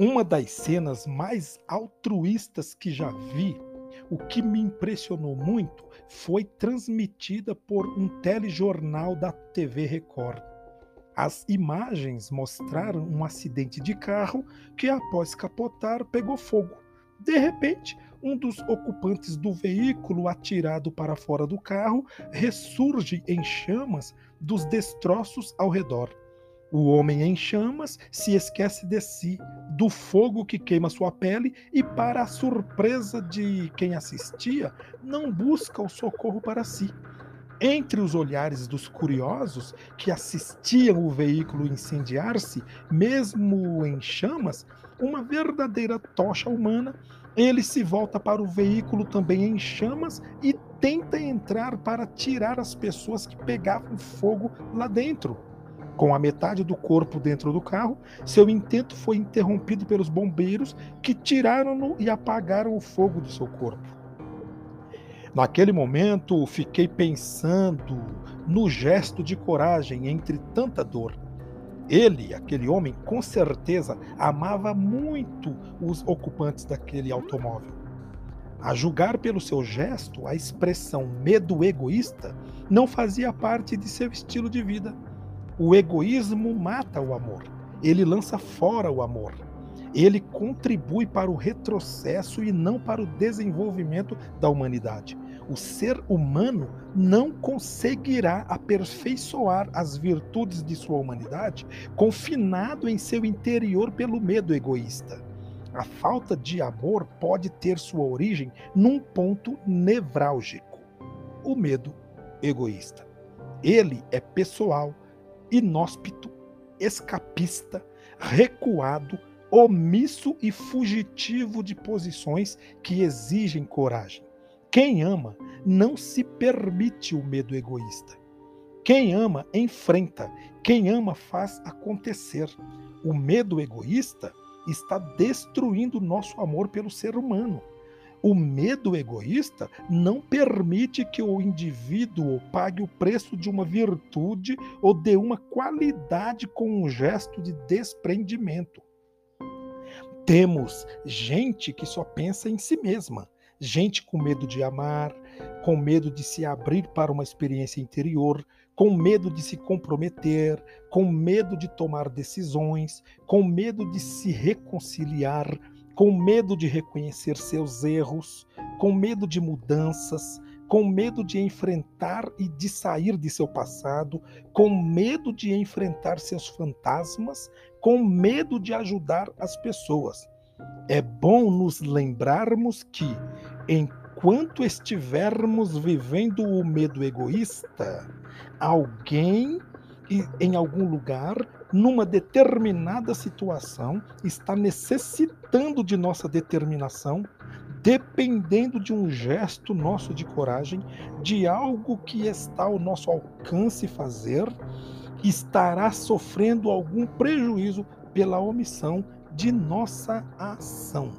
Uma das cenas mais altruístas que já vi, o que me impressionou muito, foi transmitida por um telejornal da TV Record. As imagens mostraram um acidente de carro que, após capotar, pegou fogo. De repente, um dos ocupantes do veículo atirado para fora do carro ressurge em chamas dos destroços ao redor. O homem em chamas se esquece de si, do fogo que queima sua pele e, para a surpresa de quem assistia, não busca o socorro para si. Entre os olhares dos curiosos que assistiam o veículo incendiar-se, mesmo em chamas, uma verdadeira tocha humana, ele se volta para o veículo também em chamas e tenta entrar para tirar as pessoas que pegavam fogo lá dentro. Com a metade do corpo dentro do carro, seu intento foi interrompido pelos bombeiros que tiraram-no e apagaram o fogo do seu corpo. Naquele momento, fiquei pensando no gesto de coragem entre tanta dor. Ele, aquele homem, com certeza amava muito os ocupantes daquele automóvel. A julgar pelo seu gesto, a expressão medo egoísta não fazia parte de seu estilo de vida. O egoísmo mata o amor. Ele lança fora o amor. Ele contribui para o retrocesso e não para o desenvolvimento da humanidade. O ser humano não conseguirá aperfeiçoar as virtudes de sua humanidade confinado em seu interior pelo medo egoísta. A falta de amor pode ter sua origem num ponto nevrálgico: o medo egoísta. Ele é pessoal, inóspito, escapista, recuado, omisso e fugitivo de posições que exigem coragem. Quem ama não se permite o medo egoísta. Quem ama enfrenta, quem ama faz acontecer. O medo egoísta está destruindo nosso amor pelo ser humano. O medo egoísta não permite que o indivíduo pague o preço de uma virtude ou de uma qualidade com um gesto de desprendimento. Temos gente que só pensa em si mesma, gente com medo de amar, com medo de se abrir para uma experiência interior, com medo de se comprometer, com medo de tomar decisões, com medo de se reconciliar, com medo de reconhecer seus erros, com medo de mudanças, com medo de enfrentar e de sair de seu passado, com medo de enfrentar seus fantasmas, com medo de ajudar as pessoas. É bom nos lembrarmos que, enquanto estivermos vivendo o medo egoísta, alguém em algum lugar numa determinada situação, está necessitando de nossa determinação, dependendo de um gesto nosso de coragem, de algo que está ao nosso alcance fazer, estará sofrendo algum prejuízo pela omissão de nossa ação.